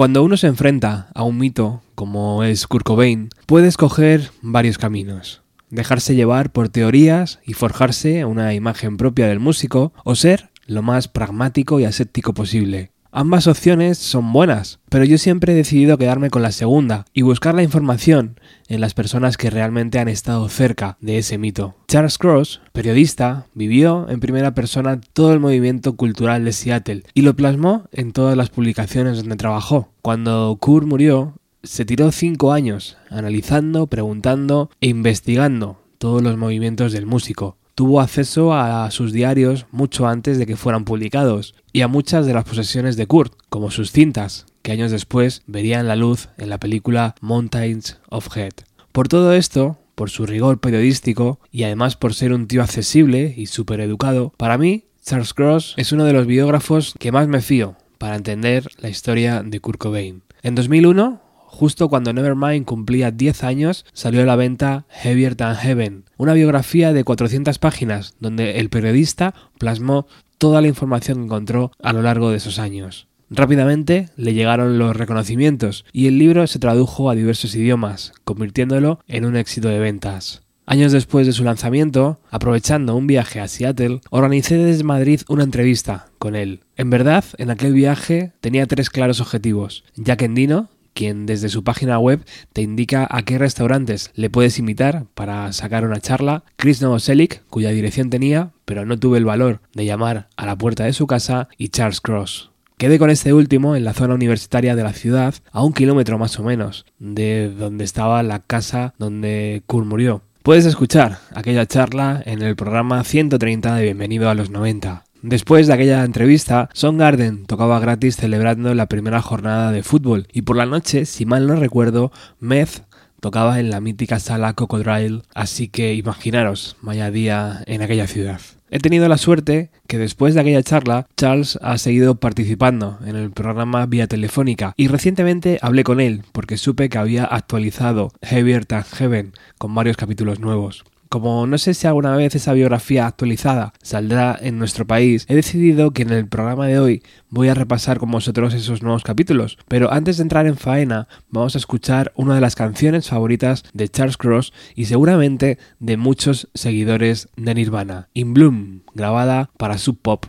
Cuando uno se enfrenta a un mito como es Kurt Cobain, puede escoger varios caminos. Dejarse llevar por teorías y forjarse una imagen propia del músico o ser lo más pragmático y aséptico posible. Ambas opciones son buenas, pero yo siempre he decidido quedarme con la segunda y buscar la información en las personas que realmente han estado cerca de ese mito. Charles Cross, periodista, vivió en primera persona todo el movimiento cultural de Seattle y lo plasmó en todas las publicaciones donde trabajó. Cuando Kurt murió, se tiró cinco años analizando, preguntando e investigando todos los movimientos del músico tuvo acceso a sus diarios mucho antes de que fueran publicados y a muchas de las posesiones de Kurt, como sus cintas, que años después verían la luz en la película Mountains of Head. Por todo esto, por su rigor periodístico y además por ser un tío accesible y súper educado, para mí Charles Cross es uno de los biógrafos que más me fío para entender la historia de Kurt Cobain. En 2001 Justo cuando Nevermind cumplía 10 años, salió a la venta Heavier Than Heaven, una biografía de 400 páginas donde el periodista plasmó toda la información que encontró a lo largo de esos años. Rápidamente le llegaron los reconocimientos y el libro se tradujo a diversos idiomas, convirtiéndolo en un éxito de ventas. Años después de su lanzamiento, aprovechando un viaje a Seattle, organicé desde Madrid una entrevista con él. En verdad, en aquel viaje tenía tres claros objetivos. Jack Endino, quien desde su página web te indica a qué restaurantes le puedes invitar para sacar una charla, Chris Novoselic, cuya dirección tenía, pero no tuve el valor de llamar a la puerta de su casa, y Charles Cross. Quedé con este último en la zona universitaria de la ciudad, a un kilómetro más o menos de donde estaba la casa donde Kurt murió. Puedes escuchar aquella charla en el programa 130 de Bienvenido a los 90. Después de aquella entrevista, Garden tocaba gratis celebrando la primera jornada de fútbol y por la noche, si mal no recuerdo, Meth tocaba en la mítica sala Cocodrile, así que imaginaros, vaya día en aquella ciudad. He tenido la suerte que después de aquella charla, Charles ha seguido participando en el programa vía telefónica y recientemente hablé con él porque supe que había actualizado Heavier Than Heaven con varios capítulos nuevos. Como no sé si alguna vez esa biografía actualizada saldrá en nuestro país, he decidido que en el programa de hoy voy a repasar con vosotros esos nuevos capítulos. Pero antes de entrar en faena, vamos a escuchar una de las canciones favoritas de Charles Cross y seguramente de muchos seguidores de Nirvana, In Bloom, grabada para Sub Pop.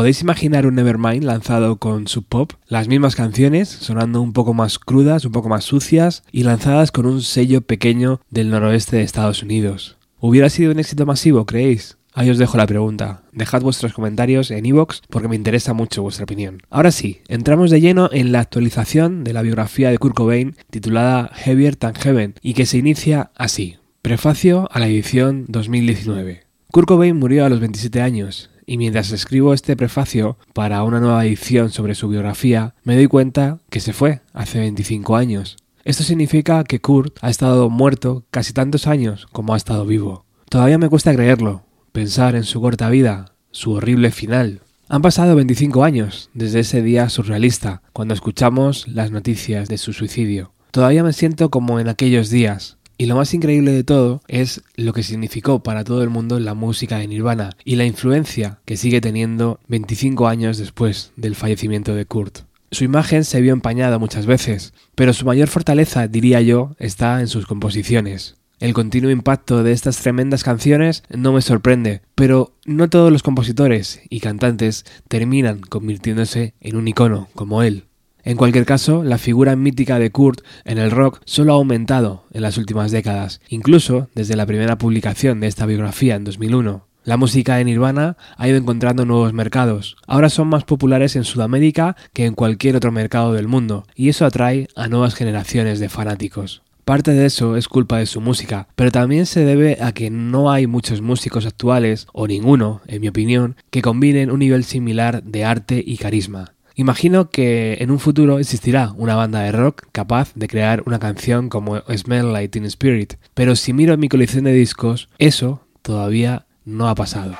¿Podéis imaginar un Nevermind lanzado con Sub Pop? Las mismas canciones, sonando un poco más crudas, un poco más sucias y lanzadas con un sello pequeño del noroeste de Estados Unidos. ¿Hubiera sido un éxito masivo, creéis? Ahí os dejo la pregunta. Dejad vuestros comentarios en iVoox porque me interesa mucho vuestra opinión. Ahora sí, entramos de lleno en la actualización de la biografía de Kurt Cobain titulada Heavier Than Heaven y que se inicia así. Prefacio a la edición 2019. Kurt Cobain murió a los 27 años y mientras escribo este prefacio para una nueva edición sobre su biografía, me doy cuenta que se fue hace 25 años. Esto significa que Kurt ha estado muerto casi tantos años como ha estado vivo. Todavía me cuesta creerlo, pensar en su corta vida, su horrible final. Han pasado 25 años desde ese día surrealista, cuando escuchamos las noticias de su suicidio. Todavía me siento como en aquellos días, y lo más increíble de todo es lo que significó para todo el mundo la música de Nirvana y la influencia que sigue teniendo 25 años después del fallecimiento de Kurt. Su imagen se vio empañada muchas veces, pero su mayor fortaleza, diría yo, está en sus composiciones. El continuo impacto de estas tremendas canciones no me sorprende, pero no todos los compositores y cantantes terminan convirtiéndose en un icono como él. En cualquier caso, la figura mítica de Kurt en el rock solo ha aumentado en las últimas décadas, incluso desde la primera publicación de esta biografía en 2001. La música de Nirvana ha ido encontrando nuevos mercados. Ahora son más populares en Sudamérica que en cualquier otro mercado del mundo, y eso atrae a nuevas generaciones de fanáticos. Parte de eso es culpa de su música, pero también se debe a que no hay muchos músicos actuales, o ninguno, en mi opinión, que combinen un nivel similar de arte y carisma. Imagino que en un futuro existirá una banda de rock capaz de crear una canción como Smell Like Teen Spirit, pero si miro mi colección de discos, eso todavía no ha pasado.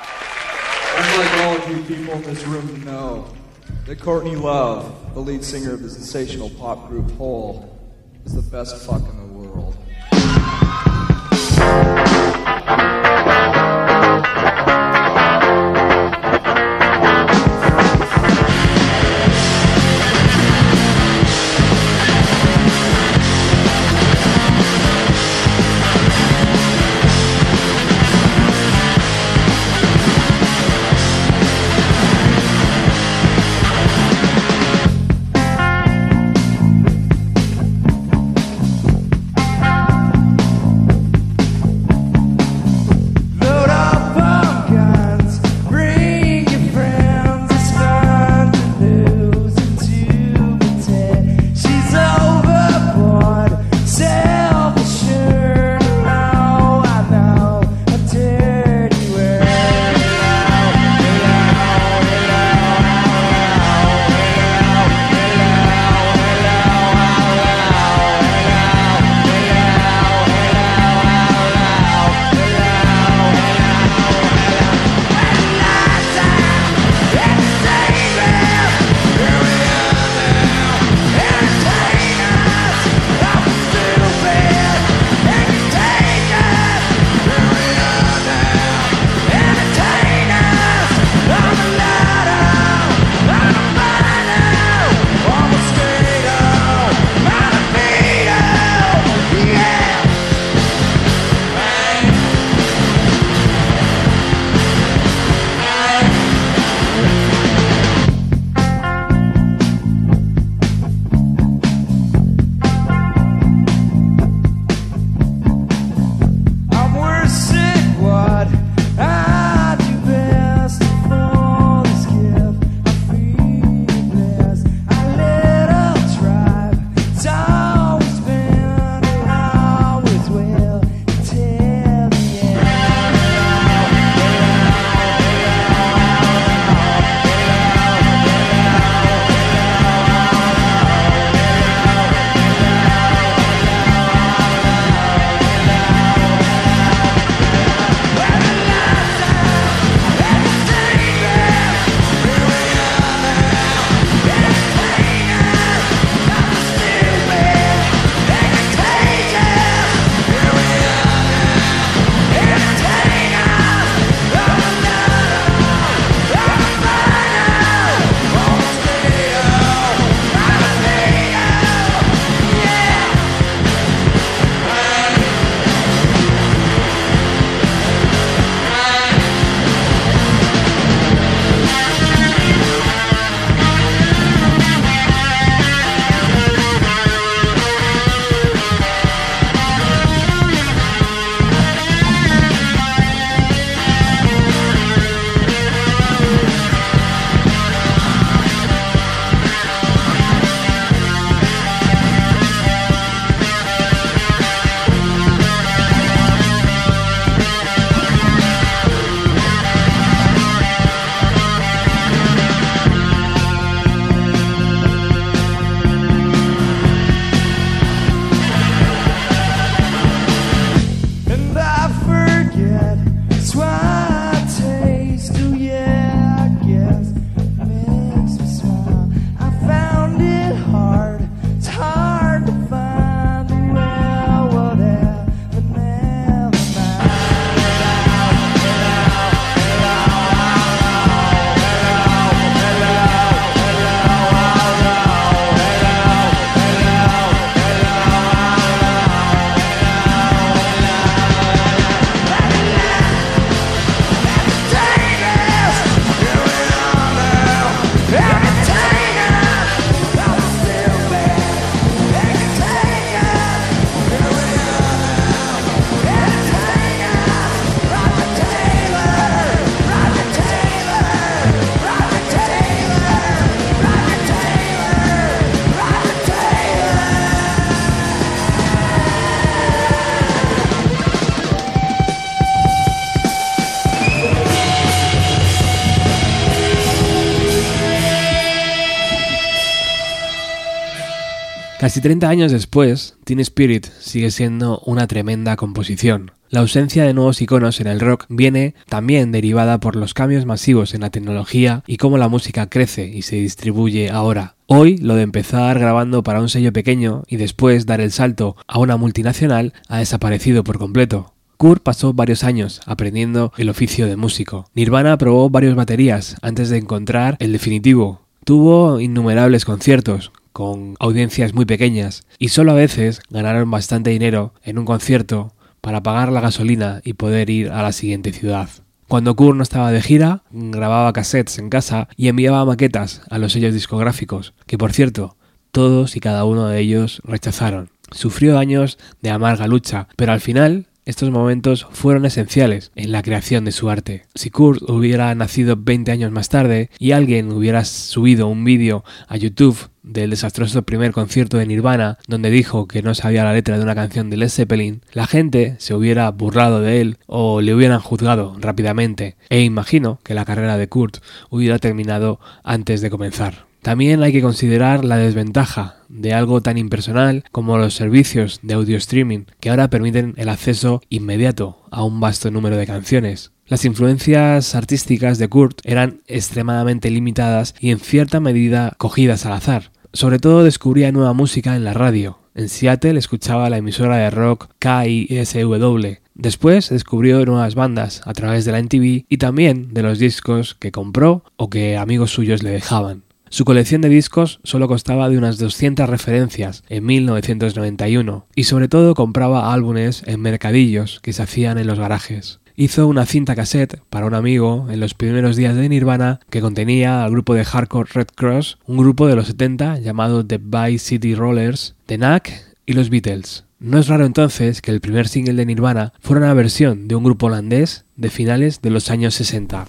Casi 30 años después, Teen Spirit sigue siendo una tremenda composición. La ausencia de nuevos iconos en el rock viene también derivada por los cambios masivos en la tecnología y cómo la música crece y se distribuye ahora. Hoy lo de empezar grabando para un sello pequeño y después dar el salto a una multinacional ha desaparecido por completo. Kurt pasó varios años aprendiendo el oficio de músico. Nirvana probó varias baterías antes de encontrar el definitivo. Tuvo innumerables conciertos, con audiencias muy pequeñas y solo a veces ganaron bastante dinero en un concierto para pagar la gasolina y poder ir a la siguiente ciudad. Cuando Kurt no estaba de gira, grababa cassettes en casa y enviaba maquetas a los sellos discográficos, que por cierto, todos y cada uno de ellos rechazaron. Sufrió años de amarga lucha, pero al final estos momentos fueron esenciales en la creación de su arte. Si Kurt hubiera nacido 20 años más tarde y alguien hubiera subido un vídeo a YouTube del desastroso primer concierto de Nirvana, donde dijo que no sabía la letra de una canción de Led Zeppelin, la gente se hubiera burlado de él o le hubieran juzgado rápidamente, e imagino que la carrera de Kurt hubiera terminado antes de comenzar. También hay que considerar la desventaja de algo tan impersonal como los servicios de audio streaming, que ahora permiten el acceso inmediato a un vasto número de canciones. Las influencias artísticas de Kurt eran extremadamente limitadas y en cierta medida cogidas al azar. Sobre todo descubría nueva música en la radio. En Seattle escuchaba la emisora de rock KISW. Después descubrió nuevas bandas a través de la MTV y también de los discos que compró o que amigos suyos le dejaban. Su colección de discos solo costaba de unas 200 referencias en 1991 y sobre todo compraba álbumes en mercadillos que se hacían en los garajes. Hizo una cinta cassette para un amigo en los primeros días de Nirvana que contenía al grupo de hardcore Red Cross, un grupo de los 70 llamado The Vice City Rollers, The Knack y los Beatles. No es raro entonces que el primer single de Nirvana fuera una versión de un grupo holandés de finales de los años 60.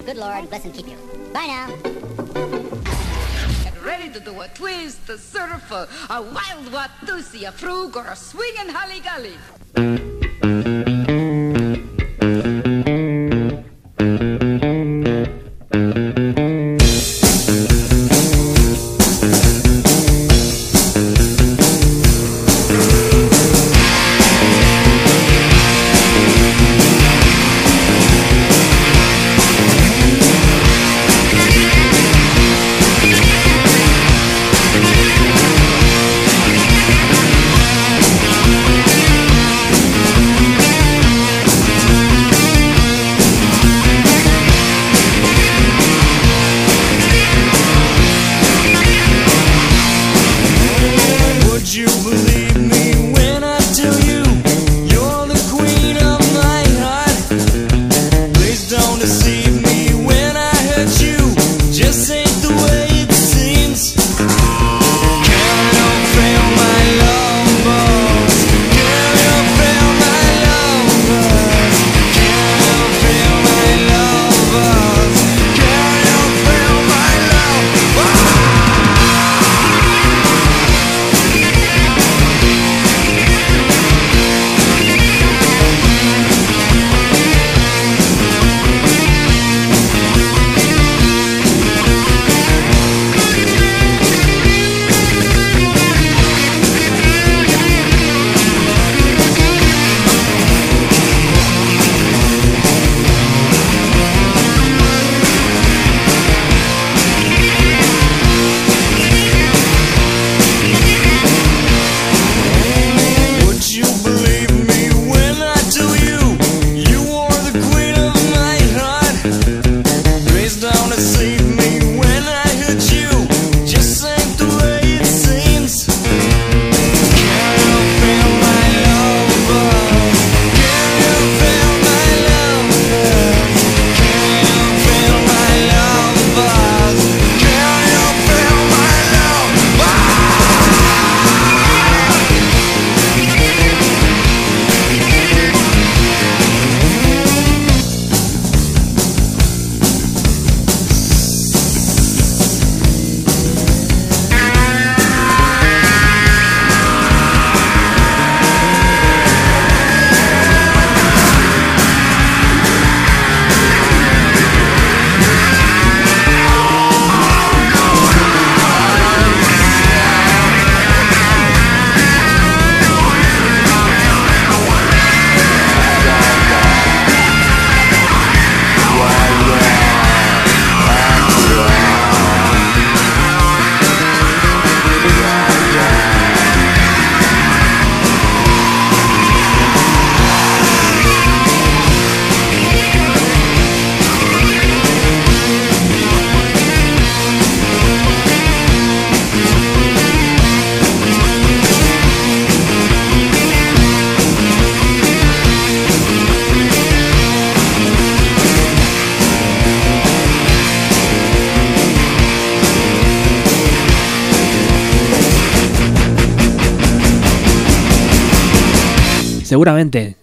Do a twist, a surf, a wild watusi, a frug, or a swingin' holly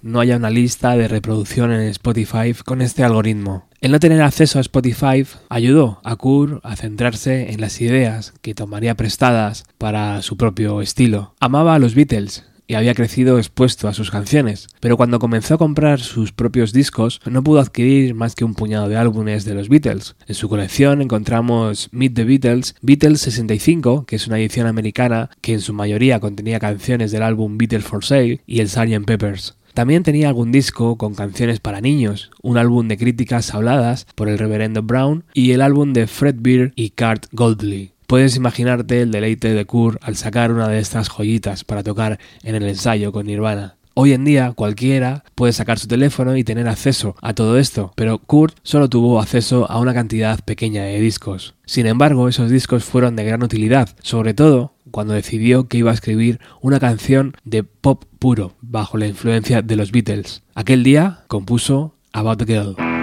No haya una lista de reproducción en Spotify con este algoritmo. El no tener acceso a Spotify ayudó a Kurt a centrarse en las ideas que tomaría prestadas para su propio estilo. Amaba a los Beatles, y había crecido expuesto a sus canciones, pero cuando comenzó a comprar sus propios discos no pudo adquirir más que un puñado de álbumes de los Beatles. En su colección encontramos Meet the Beatles, Beatles 65, que es una edición americana que en su mayoría contenía canciones del álbum Beatles for Sale, y el Sgt. Peppers. También tenía algún disco con canciones para niños, un álbum de críticas habladas por el reverendo Brown y el álbum de Fred Beer y Kurt Goldley. Puedes imaginarte el deleite de Kurt al sacar una de estas joyitas para tocar en el ensayo con Nirvana. Hoy en día cualquiera puede sacar su teléfono y tener acceso a todo esto, pero Kurt solo tuvo acceso a una cantidad pequeña de discos. Sin embargo, esos discos fueron de gran utilidad, sobre todo cuando decidió que iba a escribir una canción de pop puro, bajo la influencia de los Beatles. Aquel día compuso About the Girl.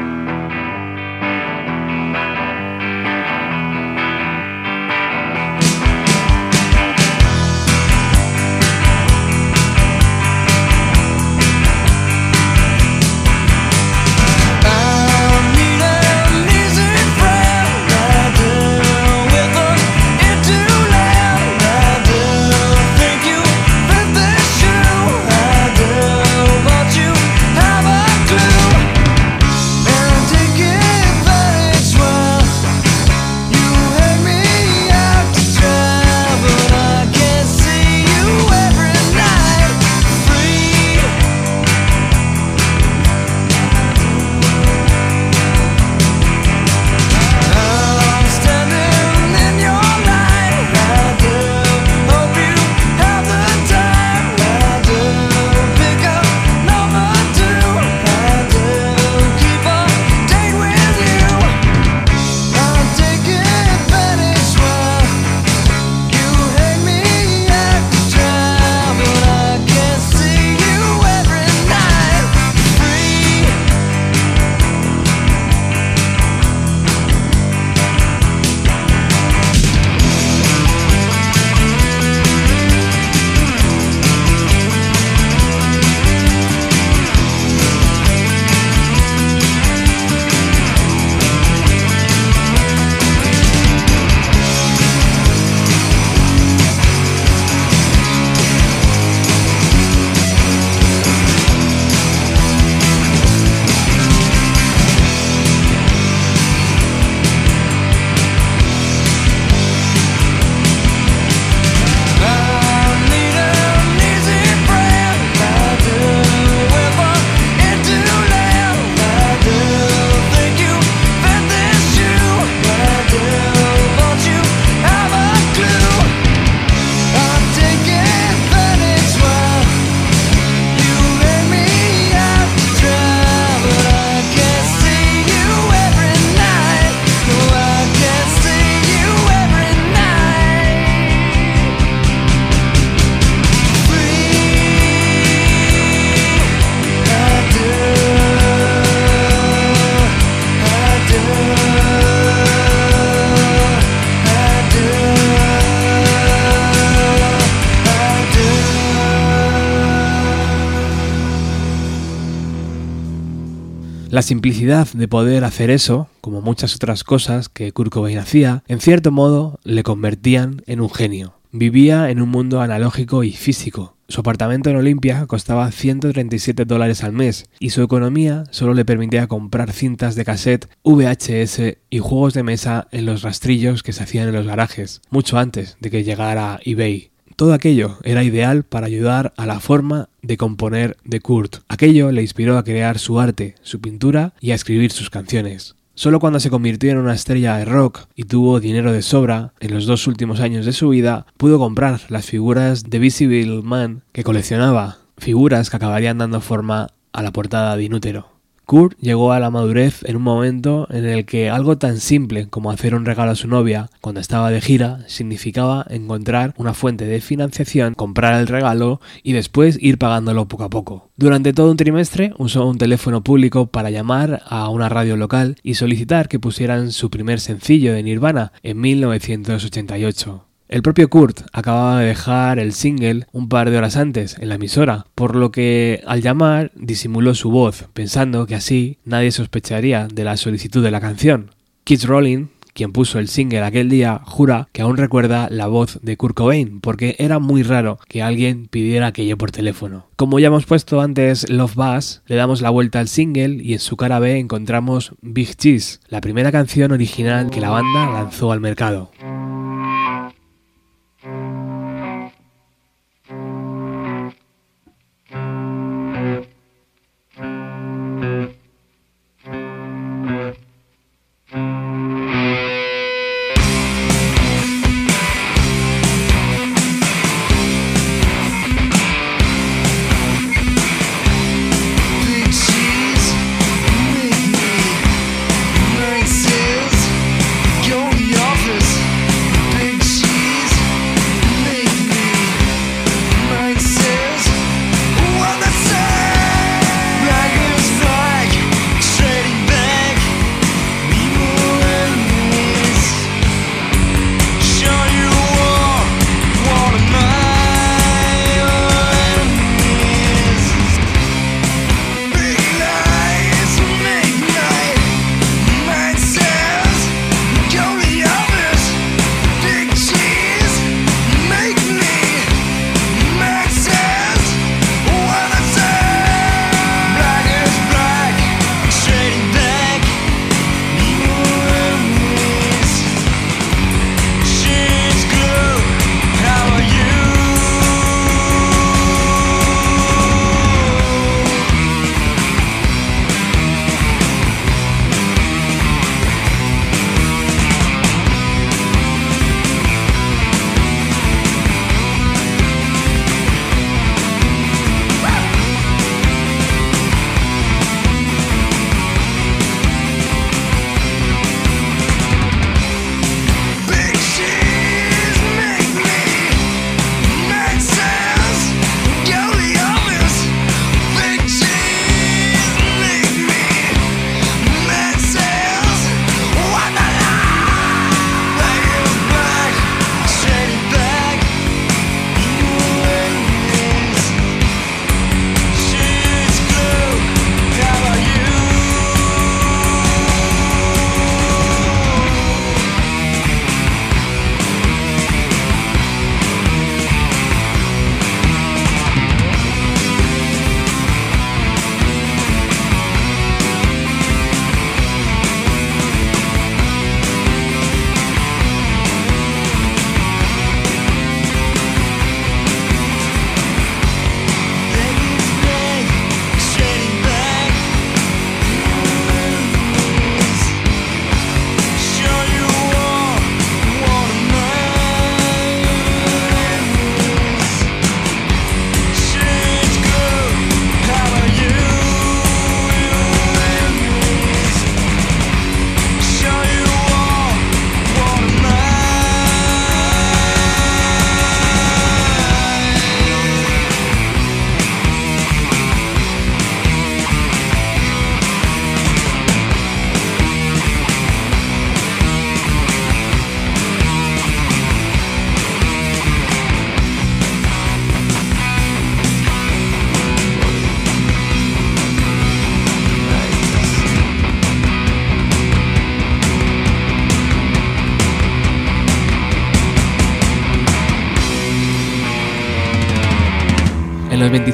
La simplicidad de poder hacer eso, como muchas otras cosas que Kurt Cobain hacía, en cierto modo le convertían en un genio. Vivía en un mundo analógico y físico. Su apartamento en Olimpia costaba 137 dólares al mes y su economía solo le permitía comprar cintas de cassette, VHS y juegos de mesa en los rastrillos que se hacían en los garajes, mucho antes de que llegara eBay. Todo aquello era ideal para ayudar a la forma de componer de Kurt. Aquello le inspiró a crear su arte, su pintura y a escribir sus canciones. Solo cuando se convirtió en una estrella de rock y tuvo dinero de sobra en los dos últimos años de su vida, pudo comprar las figuras de Visible Man que coleccionaba, figuras que acabarían dando forma a la portada de Inútero. Kurt llegó a la madurez en un momento en el que algo tan simple como hacer un regalo a su novia cuando estaba de gira significaba encontrar una fuente de financiación, comprar el regalo y después ir pagándolo poco a poco. Durante todo un trimestre usó un teléfono público para llamar a una radio local y solicitar que pusieran su primer sencillo de Nirvana en 1988. El propio Kurt acababa de dejar el single un par de horas antes en la emisora, por lo que al llamar disimuló su voz, pensando que así nadie sospecharía de la solicitud de la canción. Keith Rowling, quien puso el single aquel día, jura que aún recuerda la voz de Kurt Cobain, porque era muy raro que alguien pidiera aquello por teléfono. Como ya hemos puesto antes Love Buzz, le damos la vuelta al single y en su cara B encontramos Big Cheese, la primera canción original que la banda lanzó al mercado.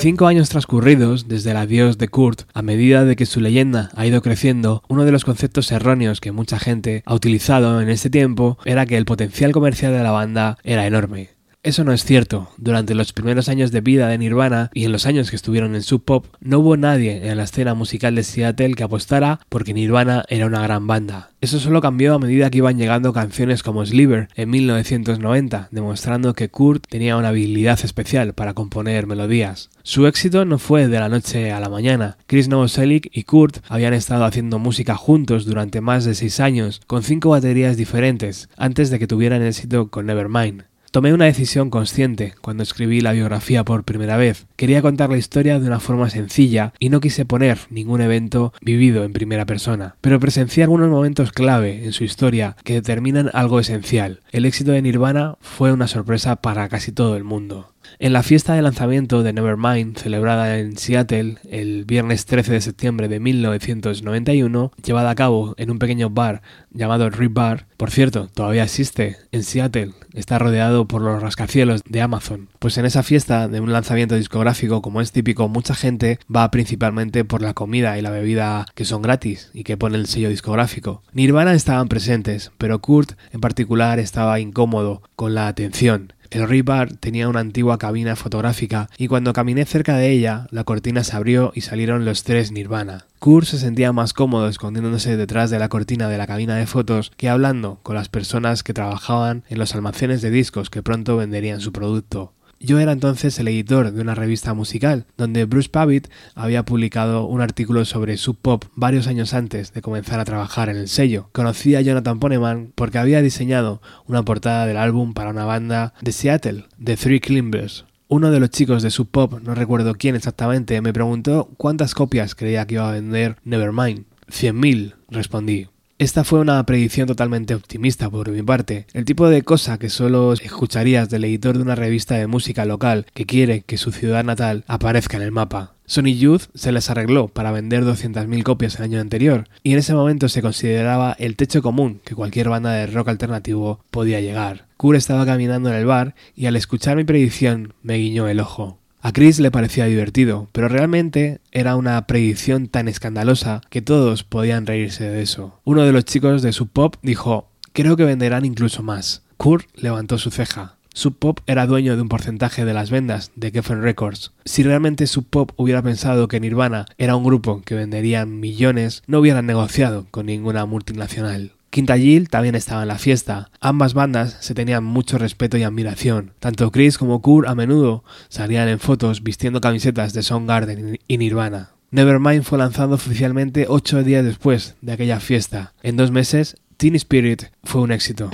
25 años transcurridos desde el adiós de Kurt, a medida de que su leyenda ha ido creciendo, uno de los conceptos erróneos que mucha gente ha utilizado en este tiempo era que el potencial comercial de la banda era enorme. Eso no es cierto. Durante los primeros años de vida de Nirvana y en los años que estuvieron en Sub Pop, no hubo nadie en la escena musical de Seattle que apostara porque Nirvana era una gran banda. Eso solo cambió a medida que iban llegando canciones como Sliver en 1990, demostrando que Kurt tenía una habilidad especial para componer melodías. Su éxito no fue de la noche a la mañana. Chris Novoselic y Kurt habían estado haciendo música juntos durante más de seis años, con cinco baterías diferentes, antes de que tuvieran éxito con Nevermind. Tomé una decisión consciente cuando escribí la biografía por primera vez. Quería contar la historia de una forma sencilla y no quise poner ningún evento vivido en primera persona, pero presencié algunos momentos clave en su historia que determinan algo esencial. El éxito de Nirvana fue una sorpresa para casi todo el mundo. En la fiesta de lanzamiento de Nevermind, celebrada en Seattle el viernes 13 de septiembre de 1991, llevada a cabo en un pequeño bar llamado Rip Bar, por cierto, todavía existe en Seattle, está rodeado por los rascacielos de Amazon. Pues en esa fiesta de un lanzamiento discográfico, como es típico, mucha gente va principalmente por la comida y la bebida que son gratis y que pone el sello discográfico. Nirvana estaban presentes, pero Kurt en particular estaba incómodo con la atención el Bar tenía una antigua cabina fotográfica y cuando caminé cerca de ella, la cortina se abrió y salieron los tres Nirvana. Kurt se sentía más cómodo escondiéndose detrás de la cortina de la cabina de fotos que hablando con las personas que trabajaban en los almacenes de discos que pronto venderían su producto. Yo era entonces el editor de una revista musical, donde Bruce Pavitt había publicado un artículo sobre Sub Pop varios años antes de comenzar a trabajar en el sello. Conocí a Jonathan Poneman porque había diseñado una portada del álbum para una banda de Seattle, The Three Climbers. Uno de los chicos de Sub Pop, no recuerdo quién exactamente, me preguntó cuántas copias creía que iba a vender Nevermind. Cien mil, respondí. Esta fue una predicción totalmente optimista por mi parte, el tipo de cosa que solo escucharías del editor de una revista de música local que quiere que su ciudad natal aparezca en el mapa. Sony Youth se les arregló para vender 200.000 copias el año anterior, y en ese momento se consideraba el techo común que cualquier banda de rock alternativo podía llegar. Kur estaba caminando en el bar y al escuchar mi predicción me guiñó el ojo. A Chris le parecía divertido, pero realmente era una predicción tan escandalosa que todos podían reírse de eso. Uno de los chicos de Sub Pop dijo, creo que venderán incluso más. Kurt levantó su ceja. Sub Pop era dueño de un porcentaje de las vendas de Geffen Records. Si realmente Sub Pop hubiera pensado que Nirvana era un grupo que vendería millones, no hubieran negociado con ninguna multinacional. Quinta Jill también estaba en la fiesta. Ambas bandas se tenían mucho respeto y admiración. Tanto Chris como Kurt a menudo salían en fotos vistiendo camisetas de Soundgarden y Nirvana. Nevermind fue lanzado oficialmente ocho días después de aquella fiesta. En dos meses, Teen Spirit fue un éxito.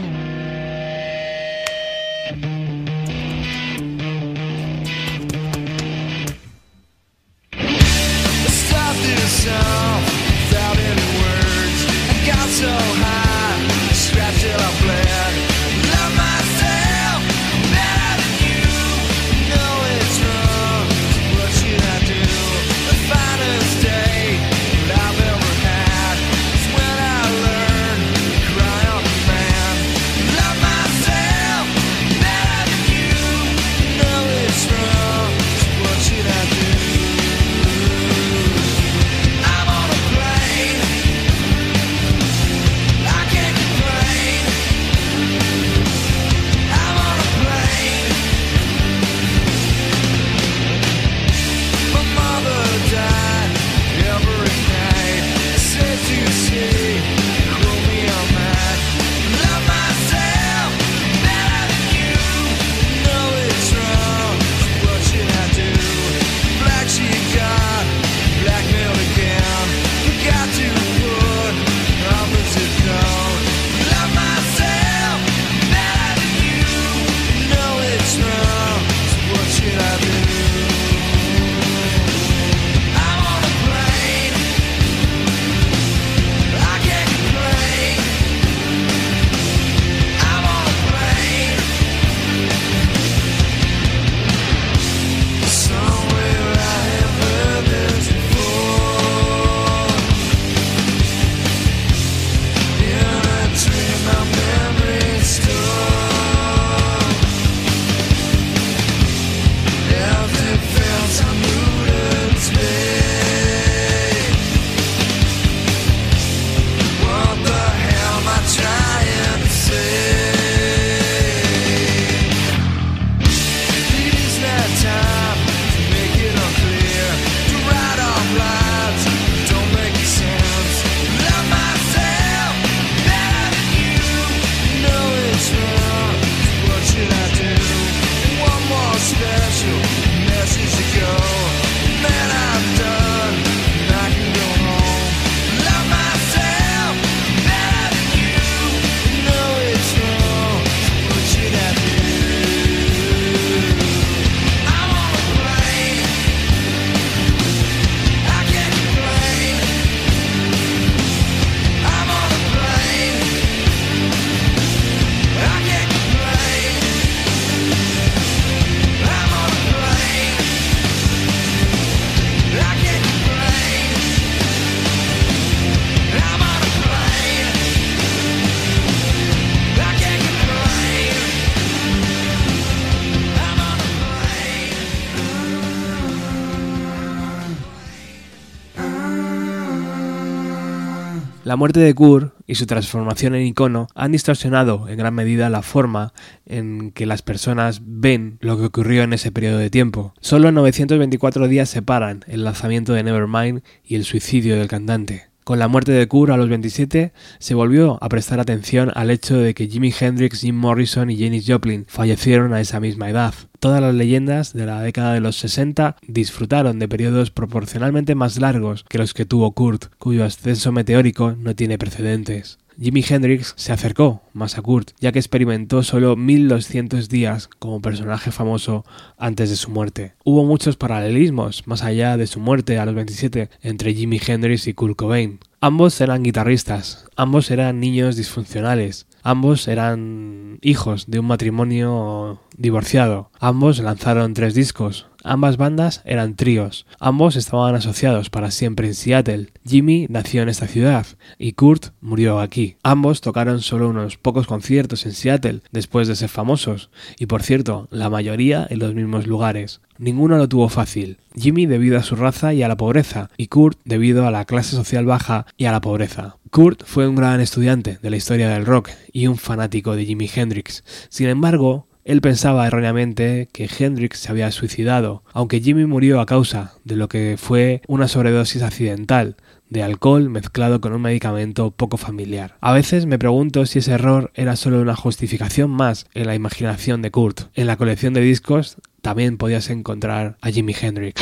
La muerte de Kurt y su transformación en icono han distorsionado en gran medida la forma en que las personas ven lo que ocurrió en ese periodo de tiempo. Solo 924 días separan el lanzamiento de Nevermind y el suicidio del cantante. Con la muerte de Kurt a los 27, se volvió a prestar atención al hecho de que Jimi Hendrix, Jim Morrison y Janis Joplin fallecieron a esa misma edad. Todas las leyendas de la década de los 60 disfrutaron de periodos proporcionalmente más largos que los que tuvo Kurt, cuyo ascenso meteórico no tiene precedentes. Jimi Hendrix se acercó más a Kurt, ya que experimentó solo 1200 días como personaje famoso antes de su muerte. Hubo muchos paralelismos más allá de su muerte a los 27 entre Jimi Hendrix y Kurt Cobain. Ambos eran guitarristas, ambos eran niños disfuncionales, ambos eran hijos de un matrimonio divorciado, ambos lanzaron tres discos, Ambas bandas eran tríos, ambos estaban asociados para siempre en Seattle. Jimmy nació en esta ciudad y Kurt murió aquí. Ambos tocaron solo unos pocos conciertos en Seattle después de ser famosos, y por cierto, la mayoría en los mismos lugares. Ninguno lo tuvo fácil. Jimmy debido a su raza y a la pobreza, y Kurt debido a la clase social baja y a la pobreza. Kurt fue un gran estudiante de la historia del rock y un fanático de Jimi Hendrix. Sin embargo, él pensaba erróneamente que Hendrix se había suicidado, aunque Jimmy murió a causa de lo que fue una sobredosis accidental de alcohol mezclado con un medicamento poco familiar. A veces me pregunto si ese error era solo una justificación más en la imaginación de Kurt. En la colección de discos también podías encontrar a Jimi Hendrix.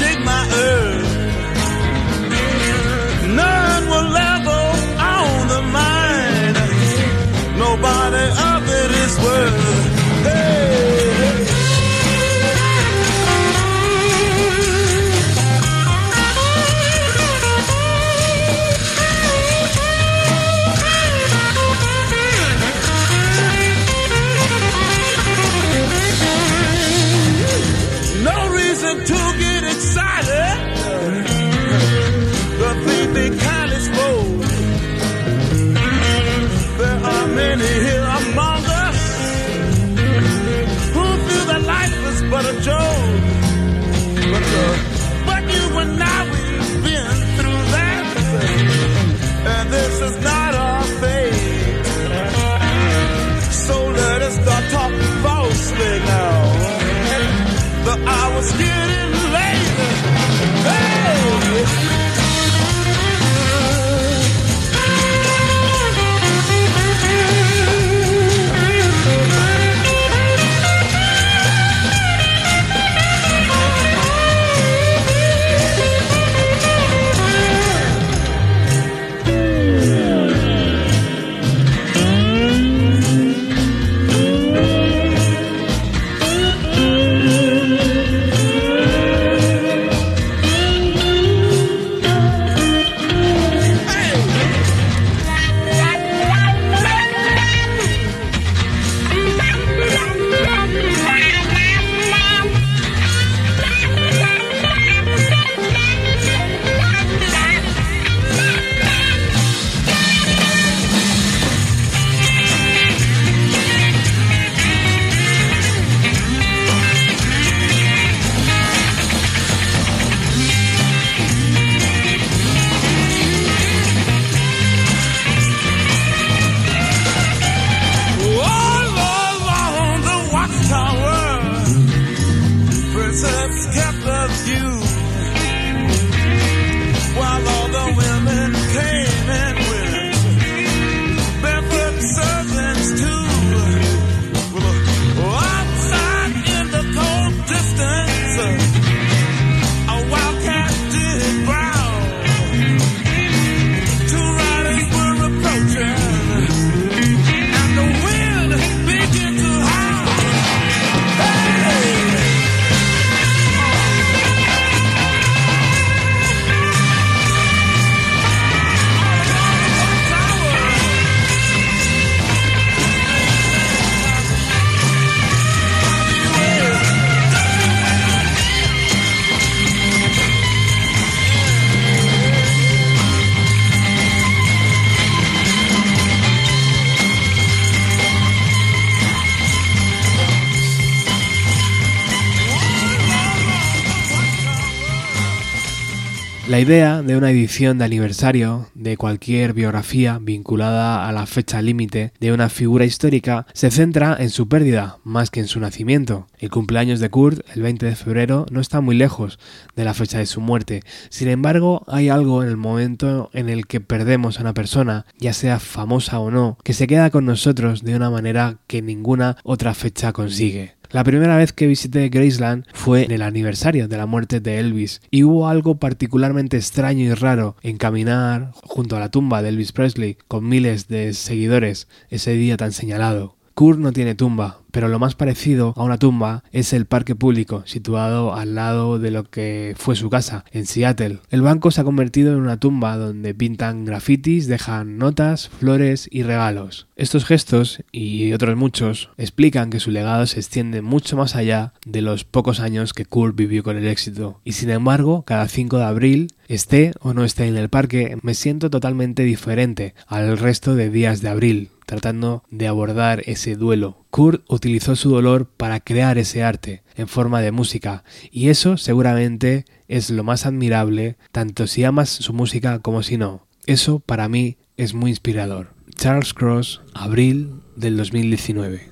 idea de una edición de aniversario de cualquier biografía vinculada a la fecha límite de una figura histórica se centra en su pérdida más que en su nacimiento. El cumpleaños de Kurt, el 20 de febrero, no está muy lejos de la fecha de su muerte. Sin embargo, hay algo en el momento en el que perdemos a una persona, ya sea famosa o no, que se queda con nosotros de una manera que ninguna otra fecha consigue. La primera vez que visité Graceland fue en el aniversario de la muerte de Elvis y hubo algo particularmente extraño y raro en caminar junto a la tumba de Elvis Presley con miles de seguidores ese día tan señalado. Kurt no tiene tumba, pero lo más parecido a una tumba es el parque público situado al lado de lo que fue su casa, en Seattle. El banco se ha convertido en una tumba donde pintan grafitis, dejan notas, flores y regalos. Estos gestos, y otros muchos, explican que su legado se extiende mucho más allá de los pocos años que Kurt vivió con el éxito. Y sin embargo, cada 5 de abril, esté o no esté en el parque, me siento totalmente diferente al resto de días de abril tratando de abordar ese duelo. Kurt utilizó su dolor para crear ese arte en forma de música y eso seguramente es lo más admirable tanto si amas su música como si no. Eso para mí es muy inspirador. Charles Cross, abril del 2019.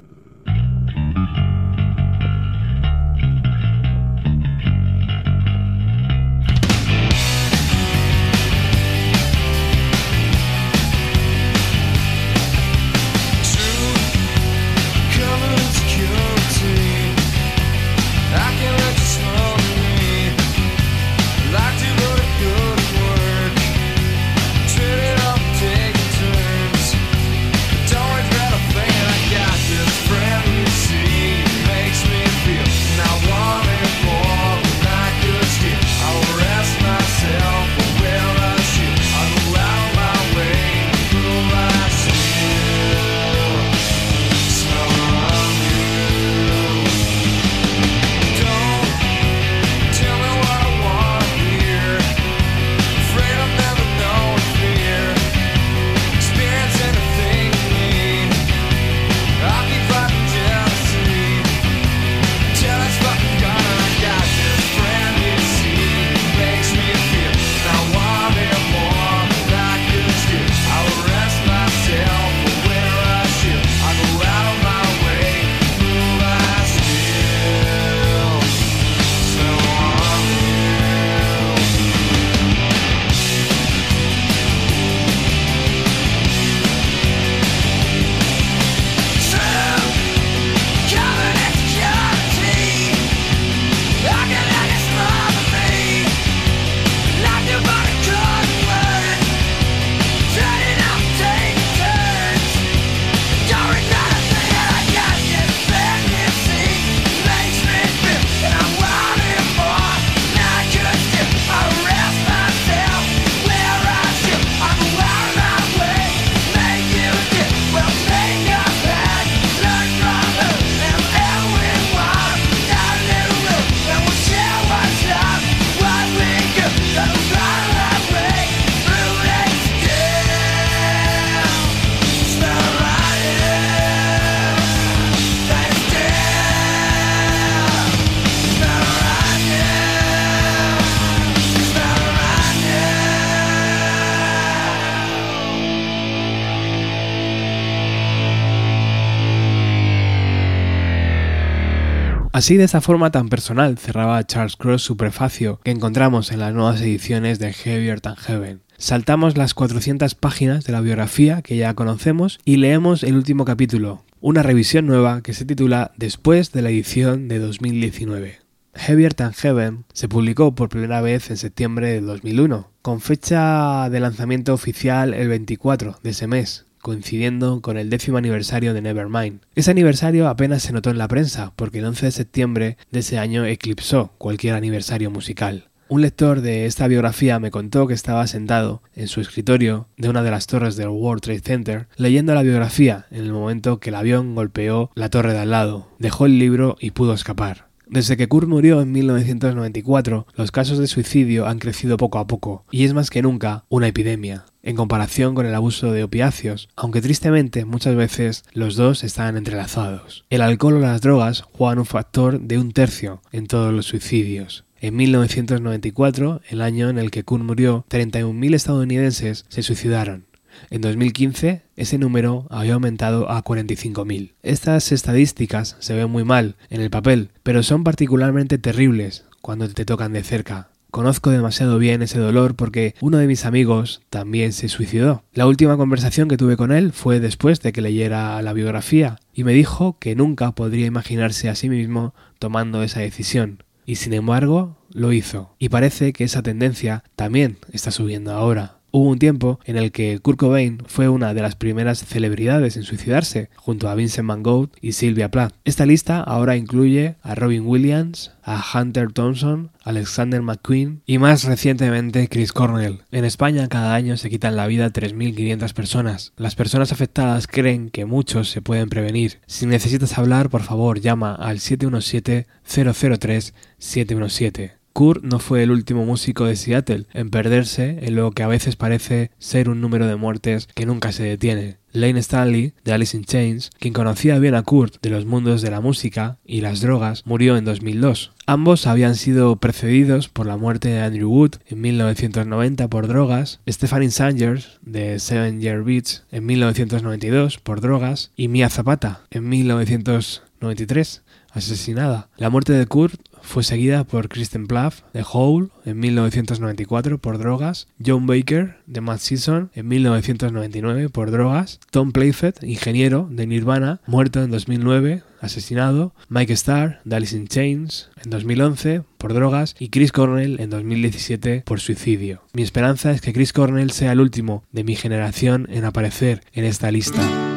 Así, de esta forma tan personal, cerraba Charles Cross su prefacio que encontramos en las nuevas ediciones de Heavier Than Heaven. Saltamos las 400 páginas de la biografía que ya conocemos y leemos el último capítulo, una revisión nueva que se titula Después de la edición de 2019. Heavier Than Heaven se publicó por primera vez en septiembre de 2001, con fecha de lanzamiento oficial el 24 de ese mes, coincidiendo con el décimo aniversario de Nevermind. Ese aniversario apenas se notó en la prensa, porque el 11 de septiembre de ese año eclipsó cualquier aniversario musical. Un lector de esta biografía me contó que estaba sentado en su escritorio de una de las torres del World Trade Center leyendo la biografía en el momento que el avión golpeó la torre de al lado. Dejó el libro y pudo escapar. Desde que Kurt murió en 1994, los casos de suicidio han crecido poco a poco, y es más que nunca una epidemia, en comparación con el abuso de opiáceos, aunque tristemente muchas veces los dos están entrelazados. El alcohol o las drogas juegan un factor de un tercio en todos los suicidios. En 1994, el año en el que Kurt murió, 31.000 estadounidenses se suicidaron. En 2015, ese número había aumentado a 45.000. Estas estadísticas se ven muy mal en el papel, pero son particularmente terribles cuando te tocan de cerca. Conozco demasiado bien ese dolor porque uno de mis amigos también se suicidó. La última conversación que tuve con él fue después de que leyera la biografía y me dijo que nunca podría imaginarse a sí mismo tomando esa decisión. Y sin embargo, lo hizo. Y parece que esa tendencia también está subiendo ahora. Hubo un tiempo en el que Kurt Cobain fue una de las primeras celebridades en suicidarse, junto a Vincent Van Gogh y Sylvia Plath. Esta lista ahora incluye a Robin Williams, a Hunter Thompson, Alexander McQueen y más recientemente Chris Cornell. En España cada año se quitan la vida 3.500 personas. Las personas afectadas creen que muchos se pueden prevenir. Si necesitas hablar, por favor llama al 717 003 717. Kurt no fue el último músico de Seattle en perderse en lo que a veces parece ser un número de muertes que nunca se detiene. Lane Stanley, de Alice in Chains, quien conocía bien a Kurt de los mundos de la música y las drogas, murió en 2002. Ambos habían sido precedidos por la muerte de Andrew Wood en 1990 por drogas, Stephanie Sangers de Seven Year Beats en 1992 por drogas y Mia Zapata en 1993 asesinada. La muerte de Kurt fue seguida por Kristen Plath de Hole en 1994 por drogas, John Baker de Mad Season en 1999 por drogas, Tom Playford, ingeniero de Nirvana, muerto en 2009 asesinado, Mike Starr de Alice in Chains en 2011 por drogas y Chris Cornell en 2017 por suicidio. Mi esperanza es que Chris Cornell sea el último de mi generación en aparecer en esta lista.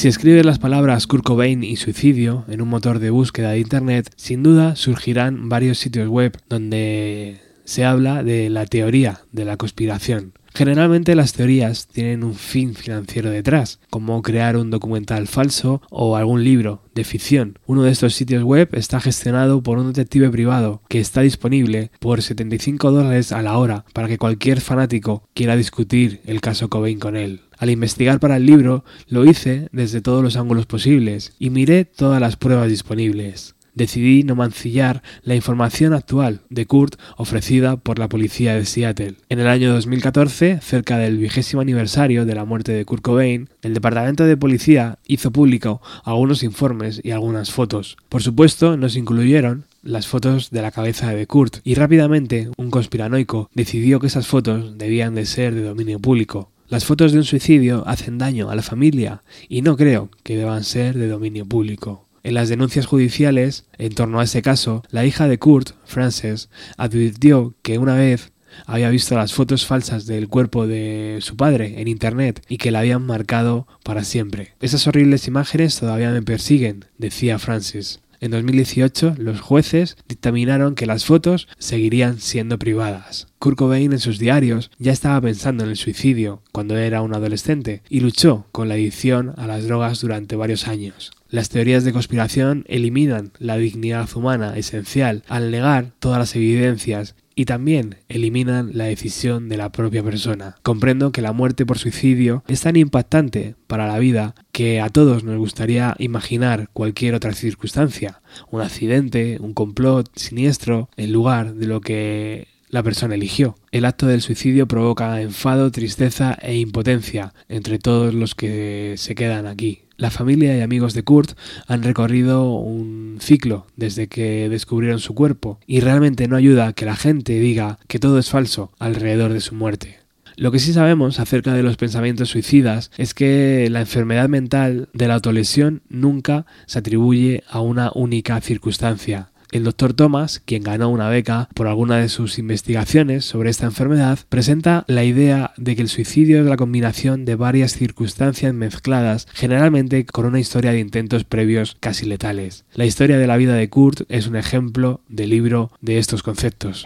Si escribes las palabras Kurt Cobain y suicidio en un motor de búsqueda de Internet, sin duda surgirán varios sitios web donde se habla de la teoría de la conspiración. Generalmente las teorías tienen un fin financiero detrás, como crear un documental falso o algún libro de ficción. Uno de estos sitios web está gestionado por un detective privado que está disponible por 75 dólares a la hora para que cualquier fanático quiera discutir el caso Cobain con él. Al investigar para el libro lo hice desde todos los ángulos posibles y miré todas las pruebas disponibles decidí no mancillar la información actual de Kurt ofrecida por la policía de Seattle. En el año 2014, cerca del vigésimo aniversario de la muerte de Kurt Cobain, el departamento de policía hizo público algunos informes y algunas fotos. Por supuesto, no se incluyeron las fotos de la cabeza de Kurt y rápidamente un conspiranoico decidió que esas fotos debían de ser de dominio público. Las fotos de un suicidio hacen daño a la familia y no creo que deban ser de dominio público. En las denuncias judiciales en torno a ese caso, la hija de Kurt, Frances, advirtió que una vez había visto las fotos falsas del cuerpo de su padre en internet y que la habían marcado para siempre. Esas horribles imágenes todavía me persiguen, decía Frances. En 2018, los jueces dictaminaron que las fotos seguirían siendo privadas. Kurt Cobain en sus diarios ya estaba pensando en el suicidio cuando era un adolescente y luchó con la adicción a las drogas durante varios años. Las teorías de conspiración eliminan la dignidad humana esencial al negar todas las evidencias y también eliminan la decisión de la propia persona. Comprendo que la muerte por suicidio es tan impactante para la vida que a todos nos gustaría imaginar cualquier otra circunstancia, un accidente, un complot siniestro, en lugar de lo que la persona eligió. El acto del suicidio provoca enfado, tristeza e impotencia entre todos los que se quedan aquí. La familia y amigos de Kurt han recorrido un ciclo desde que descubrieron su cuerpo y realmente no ayuda que la gente diga que todo es falso alrededor de su muerte. Lo que sí sabemos acerca de los pensamientos suicidas es que la enfermedad mental de la autolesión nunca se atribuye a una única circunstancia. El doctor Thomas, quien ganó una beca por alguna de sus investigaciones sobre esta enfermedad, presenta la idea de que el suicidio es la combinación de varias circunstancias mezcladas, generalmente con una historia de intentos previos casi letales. La historia de la vida de Kurt es un ejemplo de libro de estos conceptos.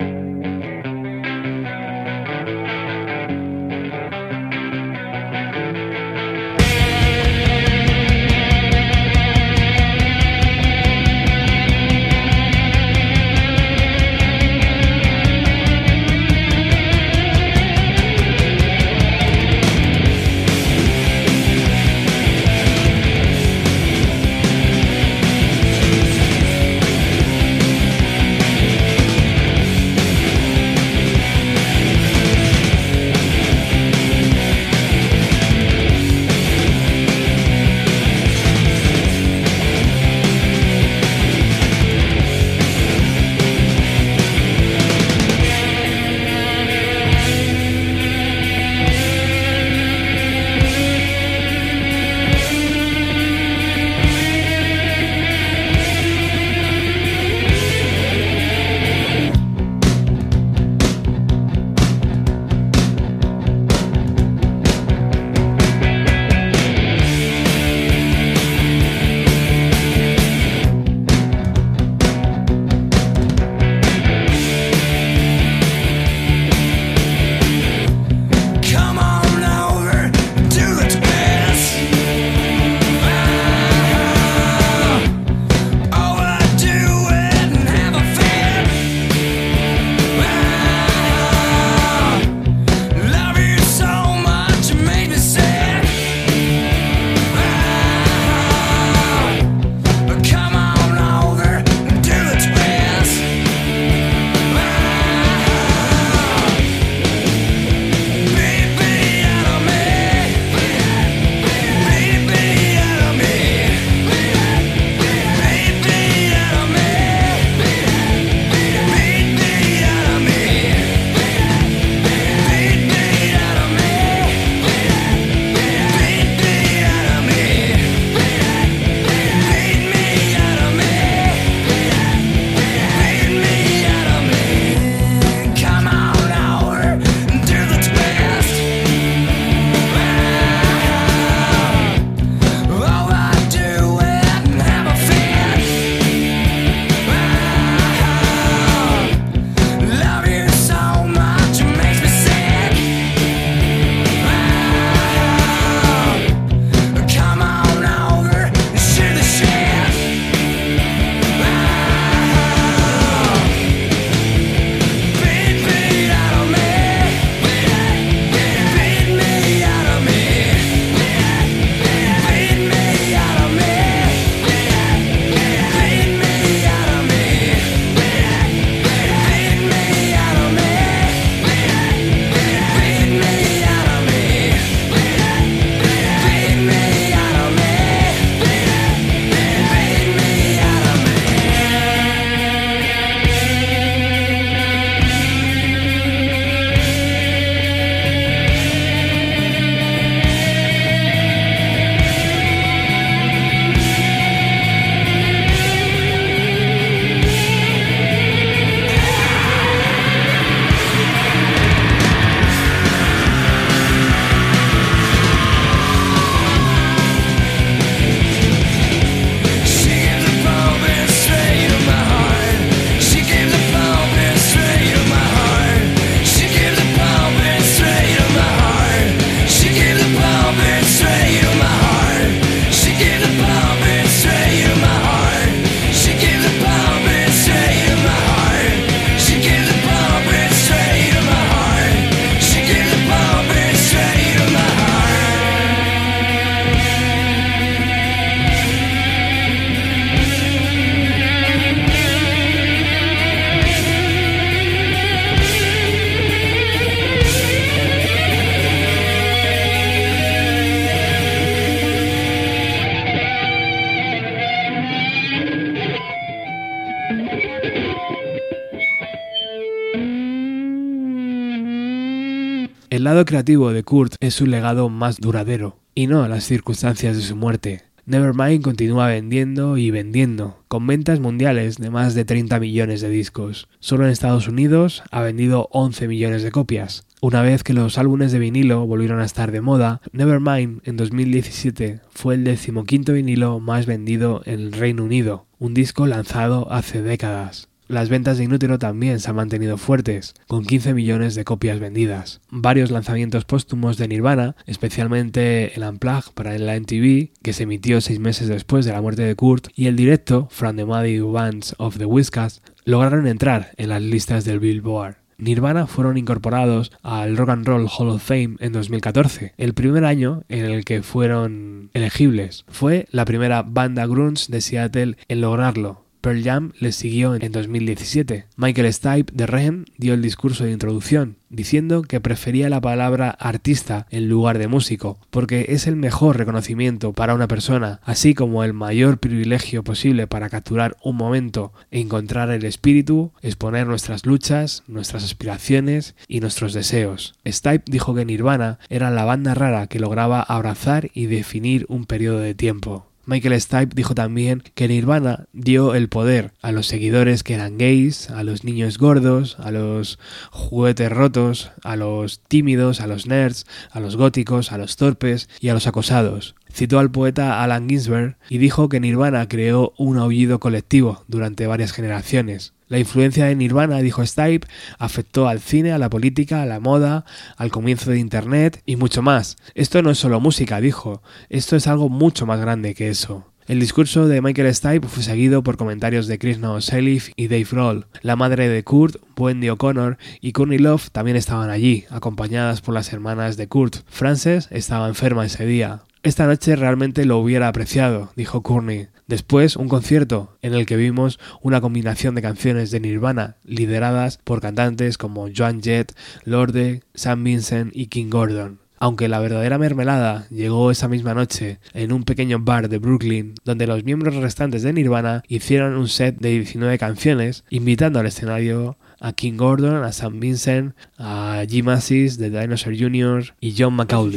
Creativo de Kurt es su legado más duradero, y no las circunstancias de su muerte. Nevermind continúa vendiendo y vendiendo, con ventas mundiales de más de 30 millones de discos. Solo en Estados Unidos ha vendido 11 millones de copias. Una vez que los álbumes de vinilo volvieron a estar de moda, Nevermind en 2017 fue el decimoquinto vinilo más vendido en el Reino Unido, un disco lanzado hace décadas. Las ventas de Inútero también se han mantenido fuertes, con 15 millones de copias vendidas. Varios lanzamientos póstumos de Nirvana, especialmente el Unplugged para la MTV, que se emitió seis meses después de la muerte de Kurt, y el directo From the Muddy Bands of the Whiskas, lograron entrar en las listas del Billboard. Nirvana fueron incorporados al Rock and Roll Hall of Fame en 2014, el primer año en el que fueron elegibles. Fue la primera banda grunge de Seattle en lograrlo, Pearl Jam les siguió en 2017. Michael Stipe de REM dio el discurso de introducción, diciendo que prefería la palabra artista en lugar de músico, porque es el mejor reconocimiento para una persona, así como el mayor privilegio posible para capturar un momento e encontrar el espíritu, exponer nuestras luchas, nuestras aspiraciones y nuestros deseos. Stipe dijo que Nirvana era la banda rara que lograba abrazar y definir un periodo de tiempo. Michael Stipe dijo también que Nirvana dio el poder a los seguidores que eran gays, a los niños gordos, a los juguetes rotos, a los tímidos, a los nerds, a los góticos, a los torpes y a los acosados. Citó al poeta Alan Ginsberg y dijo que Nirvana creó un aullido colectivo durante varias generaciones. La influencia de Nirvana, dijo Stipe, afectó al cine, a la política, a la moda, al comienzo de Internet y mucho más. Esto no es solo música, dijo, esto es algo mucho más grande que eso. El discurso de Michael Stipe fue seguido por comentarios de Chris Novoselic y Dave Roll. La madre de Kurt, Wendy O'Connor y Courtney Love también estaban allí, acompañadas por las hermanas de Kurt. Frances estaba enferma ese día. Esta noche realmente lo hubiera apreciado, dijo Courtney. Después, un concierto en el que vimos una combinación de canciones de Nirvana lideradas por cantantes como Joan Jett, Lorde, Sam Vincent y King Gordon. Aunque la verdadera mermelada llegó esa misma noche en un pequeño bar de Brooklyn, donde los miembros restantes de Nirvana hicieron un set de 19 canciones, invitando al escenario a King Gordon, a Sam Vincent, a Jim Assis, de Dinosaur Jr. y John McAuley.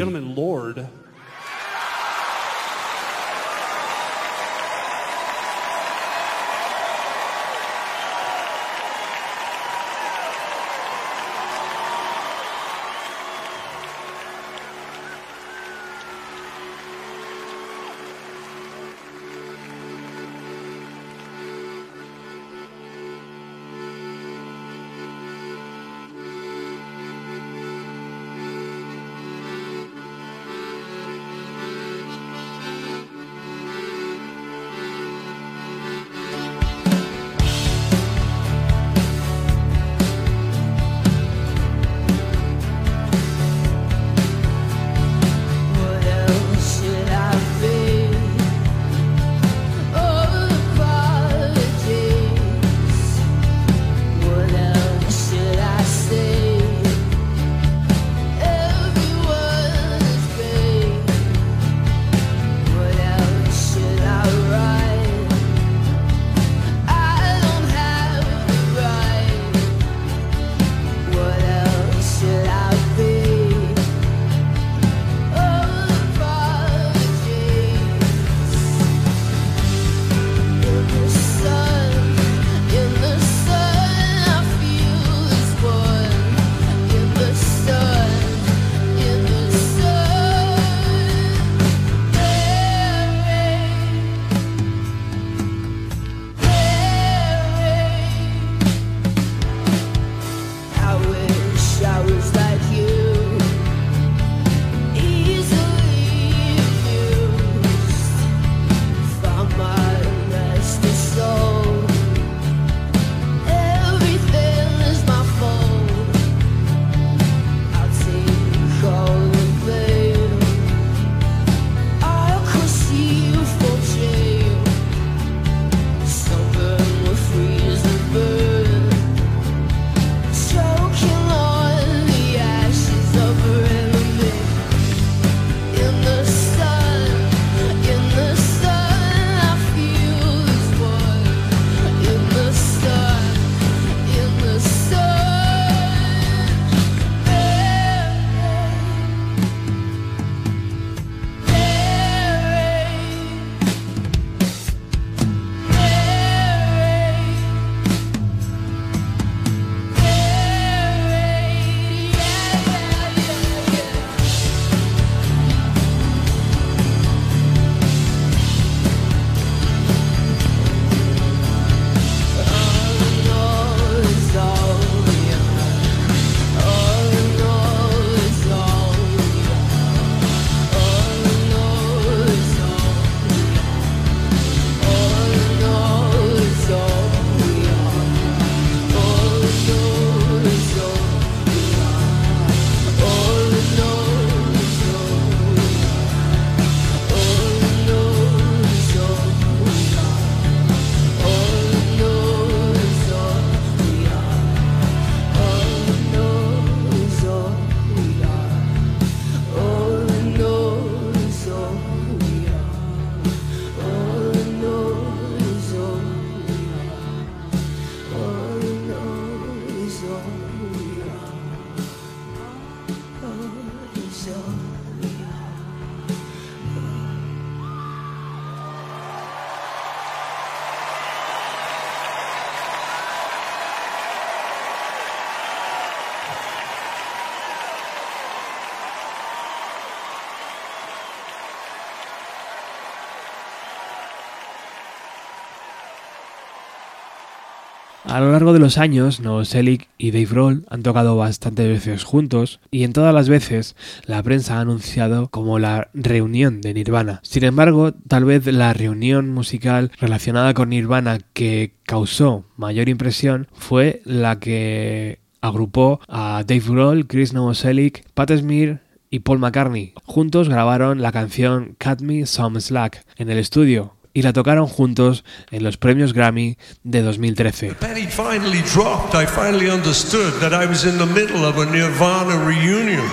A lo largo de los años, Novoselic y Dave Grohl han tocado bastantes veces juntos y en todas las veces la prensa ha anunciado como la reunión de Nirvana. Sin embargo, tal vez la reunión musical relacionada con Nirvana que causó mayor impresión fue la que agrupó a Dave Grohl, Chris Novoselic, Pat Smear y Paul McCartney. Juntos grabaron la canción Cut Me Some Slack en el estudio y la tocaron juntos en los premios Grammy de 2013. penny finally dropped. I finally understood that I was in the middle of a Nirvana reunion.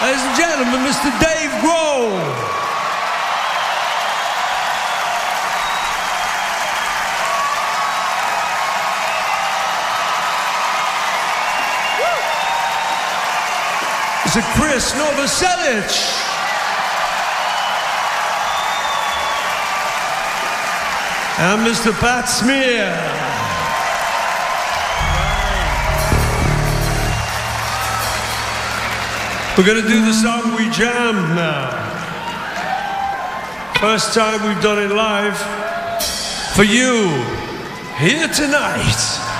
Ladies and gentlemen, Mr. Dave Grohl. Mr. Chris Novoselic. And Mr. Pat Smear. We're going to do the song We Jam now. First time we've done it live. For you, here tonight.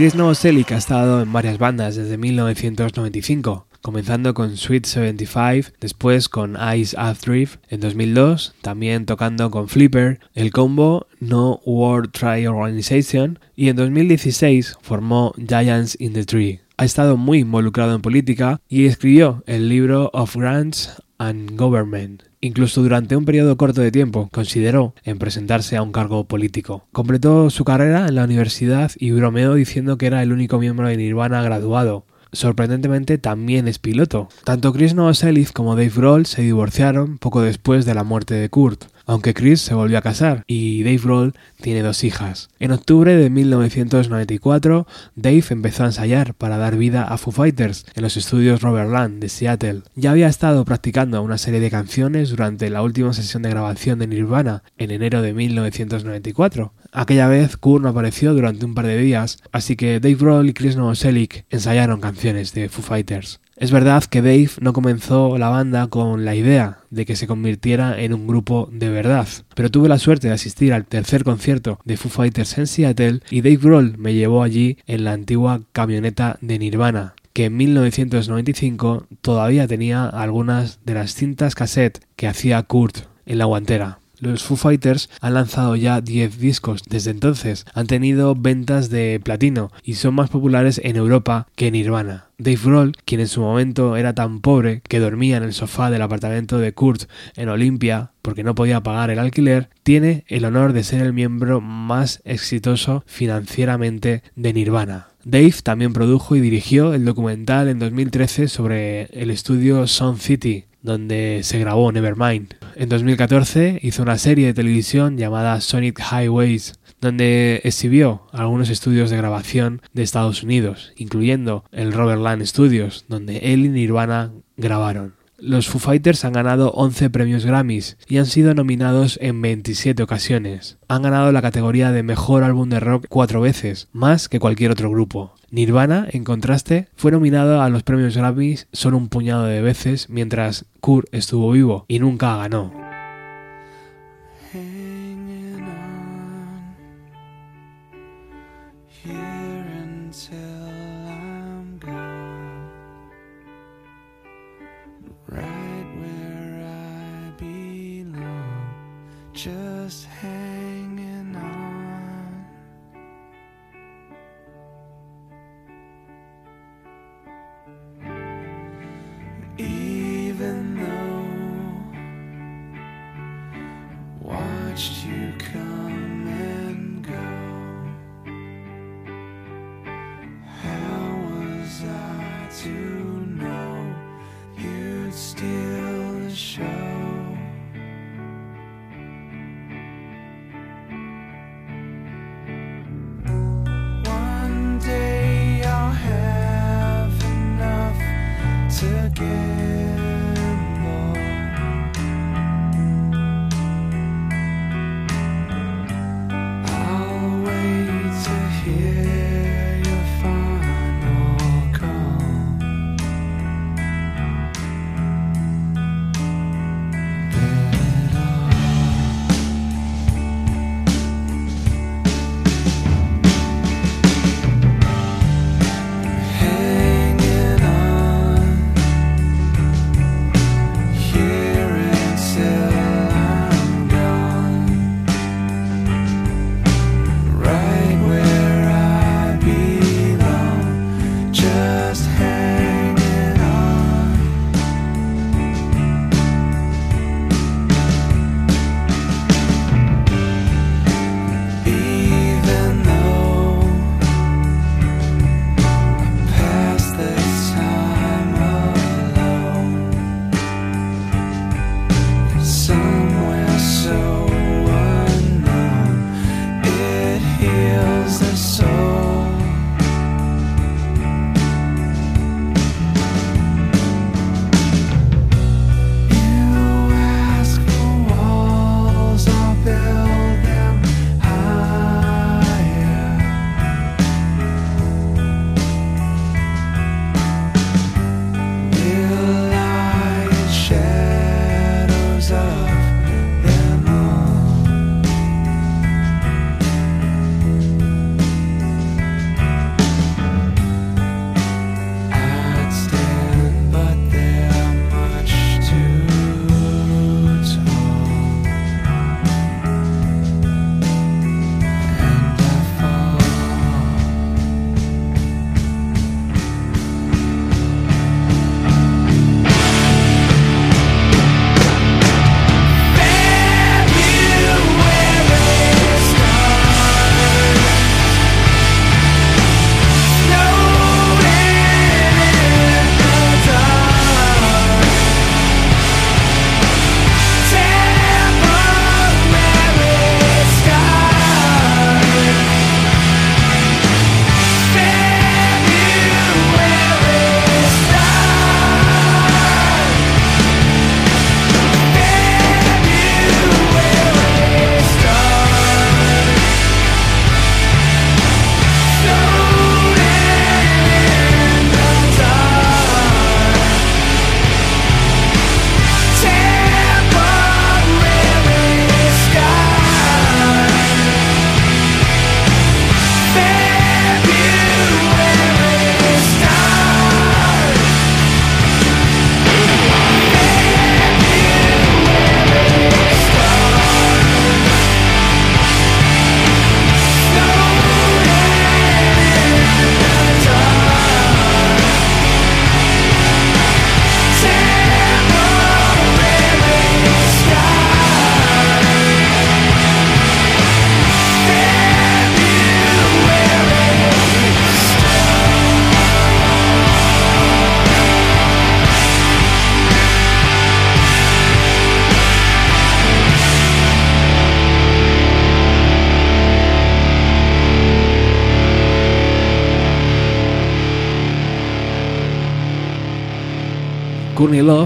Chris Novoselic ha estado en varias bandas desde 1995, comenzando con Sweet 75, después con Ice Drift en 2002, también tocando con Flipper, el combo No World Try Organization y en 2016 formó Giants in the Tree. Ha estado muy involucrado en política y escribió el libro Of Grants and Government. Incluso durante un periodo corto de tiempo consideró en presentarse a un cargo político. Completó su carrera en la universidad y bromeó diciendo que era el único miembro de Nirvana graduado, sorprendentemente también es piloto. Tanto Chris Novoselic como Dave Grohl se divorciaron poco después de la muerte de Kurt, aunque Chris se volvió a casar y Dave Grohl tiene dos hijas. En octubre de 1994, Dave empezó a ensayar para dar vida a Foo Fighters en los estudios Robert Land de Seattle. Ya había estado practicando una serie de canciones durante la última sesión de grabación de Nirvana en enero de 1994. Aquella vez Kurt no apareció durante un par de días, así que Dave Grohl y Chris Novoselic ensayaron canciones de Foo Fighters. Es verdad que Dave no comenzó la banda con la idea de que se convirtiera en un grupo de verdad, pero tuve la suerte de asistir al tercer concierto de Foo Fighters en Seattle y Dave Grohl me llevó allí en la antigua camioneta de Nirvana, que en 1995 todavía tenía algunas de las cintas cassette que hacía Kurt en la guantera. Los Foo Fighters han lanzado ya 10 discos desde entonces, han tenido ventas de platino y son más populares en Europa que en Nirvana. Dave Grohl, quien en su momento era tan pobre que dormía en el sofá del apartamento de Kurt en Olimpia porque no podía pagar el alquiler, tiene el honor de ser el miembro más exitoso financieramente de Nirvana. Dave también produjo y dirigió el documental en 2013 sobre el estudio Sound City, donde se grabó Nevermind. En 2014 hizo una serie de televisión llamada Sonic Highways, donde exhibió algunos estudios de grabación de Estados Unidos, incluyendo el Robert Land Studios, donde él y Nirvana grabaron. Los Foo Fighters han ganado 11 premios Grammys y han sido nominados en 27 ocasiones. Han ganado la categoría de Mejor Álbum de Rock cuatro veces, más que cualquier otro grupo. Nirvana, en contraste, fue nominado a los premios Grammys solo un puñado de veces mientras Kurt estuvo vivo y nunca ganó.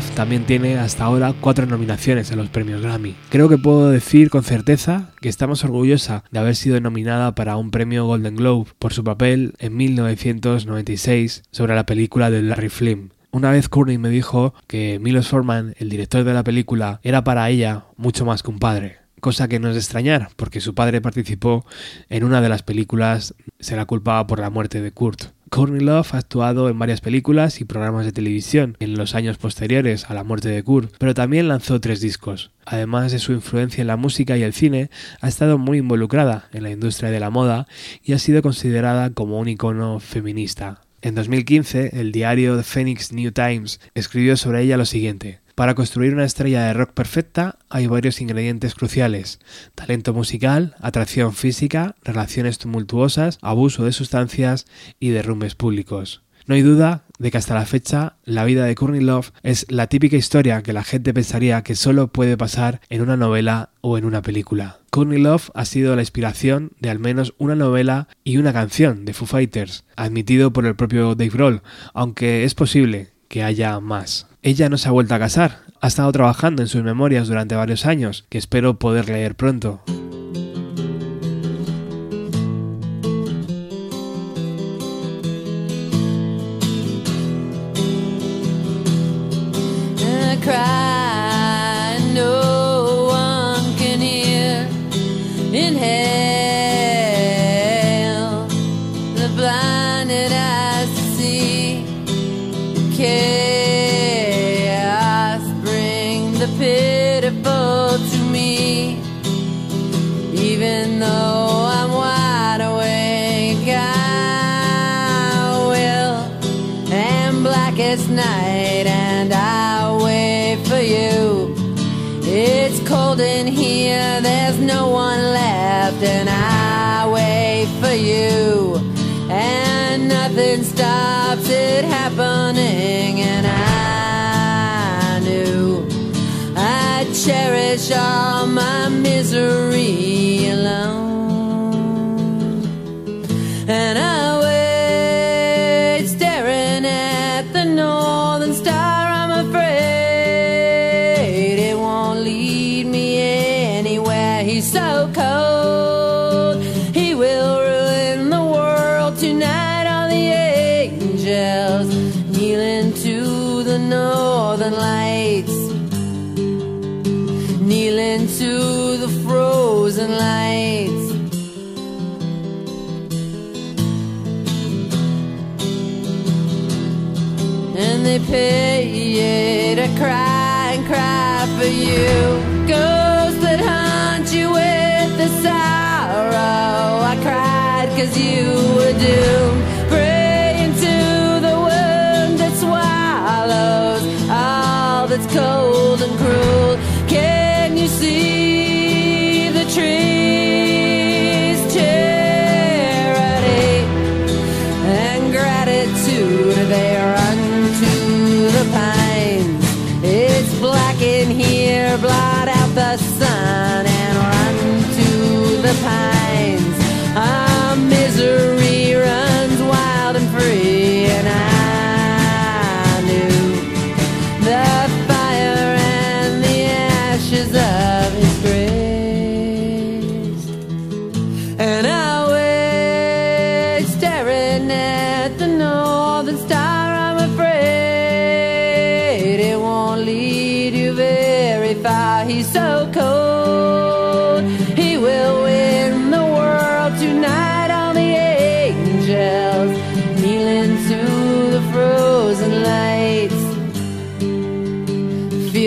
También tiene hasta ahora cuatro nominaciones a los premios Grammy. Creo que puedo decir con certeza que está más orgullosa de haber sido nominada para un premio Golden Globe por su papel en 1996 sobre la película de Larry Flynn. Una vez Courtney me dijo que Milos Forman, el director de la película, era para ella mucho más que un padre cosa que no es de extrañar, porque su padre participó en una de las películas, se la culpaba por la muerte de Kurt. Courtney Love ha actuado en varias películas y programas de televisión en los años posteriores a la muerte de Kurt, pero también lanzó tres discos. Además de su influencia en la música y el cine, ha estado muy involucrada en la industria de la moda y ha sido considerada como un icono feminista. En 2015, el diario The Phoenix New Times escribió sobre ella lo siguiente. Para construir una estrella de rock perfecta hay varios ingredientes cruciales. Talento musical, atracción física, relaciones tumultuosas, abuso de sustancias y derrumbes públicos. No hay duda de que hasta la fecha la vida de Courtney Love es la típica historia que la gente pensaría que solo puede pasar en una novela o en una película. Courtney Love ha sido la inspiración de al menos una novela y una canción de Foo Fighters, admitido por el propio Dave Grohl, aunque es posible que haya más. Ella no se ha vuelto a casar, ha estado trabajando en sus memorias durante varios años, que espero poder leer pronto.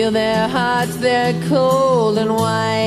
Feel their hearts, they're cold and white.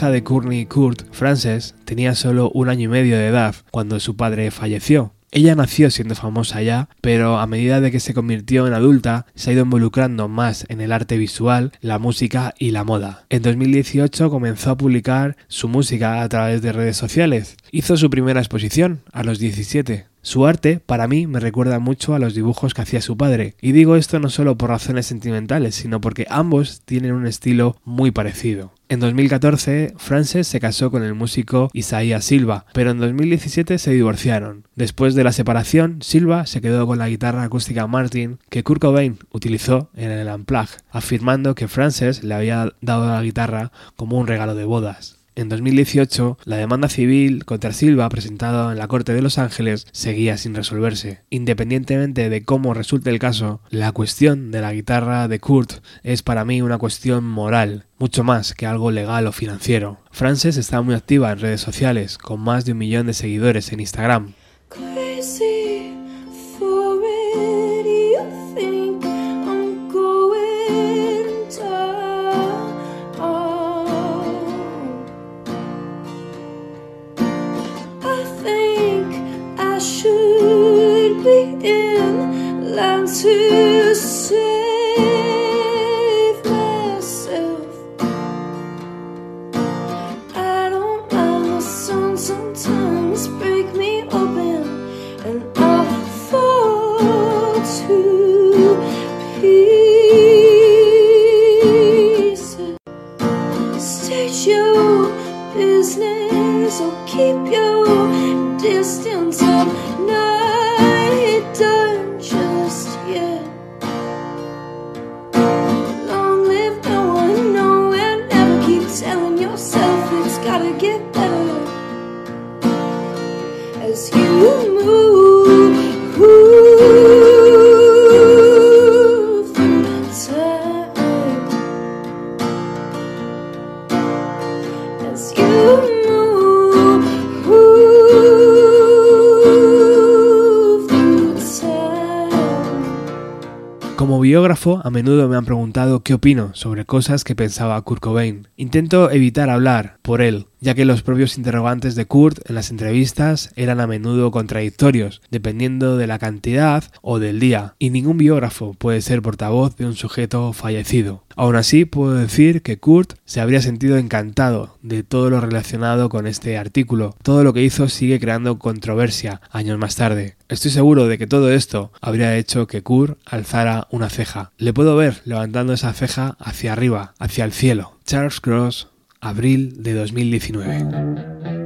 Hija de Courtney Kurt, Frances, tenía solo un año y medio de edad cuando su padre falleció. Ella nació siendo famosa ya, pero a medida de que se convirtió en adulta, se ha ido involucrando más en el arte visual, la música y la moda. En 2018 comenzó a publicar su música a través de redes sociales. Hizo su primera exposición a los 17. Su arte, para mí, me recuerda mucho a los dibujos que hacía su padre, y digo esto no solo por razones sentimentales, sino porque ambos tienen un estilo muy parecido. En 2014, Frances se casó con el músico Isaías Silva, pero en 2017 se divorciaron. Después de la separación, Silva se quedó con la guitarra acústica Martin que Kurt Cobain utilizó en el Unplugged, afirmando que Frances le había dado la guitarra como un regalo de bodas. En 2018, la demanda civil contra Silva presentada en la Corte de Los Ángeles seguía sin resolverse. Independientemente de cómo resulte el caso, la cuestión de la guitarra de Kurt es para mí una cuestión moral, mucho más que algo legal o financiero. Frances está muy activa en redes sociales, con más de un millón de seguidores en Instagram. Biógrafo, a menudo me han preguntado qué opino sobre cosas que pensaba Kurt Cobain. Intento evitar hablar por él, ya que los propios interrogantes de Kurt en las entrevistas eran a menudo contradictorios, dependiendo de la cantidad o del día, y ningún biógrafo puede ser portavoz de un sujeto fallecido. Aún así, puedo decir que Kurt se habría sentido encantado de todo lo relacionado con este artículo. Todo lo que hizo sigue creando controversia años más tarde. Estoy seguro de que todo esto habría hecho que Kurt alzara una ceja. Le puedo ver levantando esa ceja hacia arriba, hacia el cielo. Charles Cross, abril de 2019.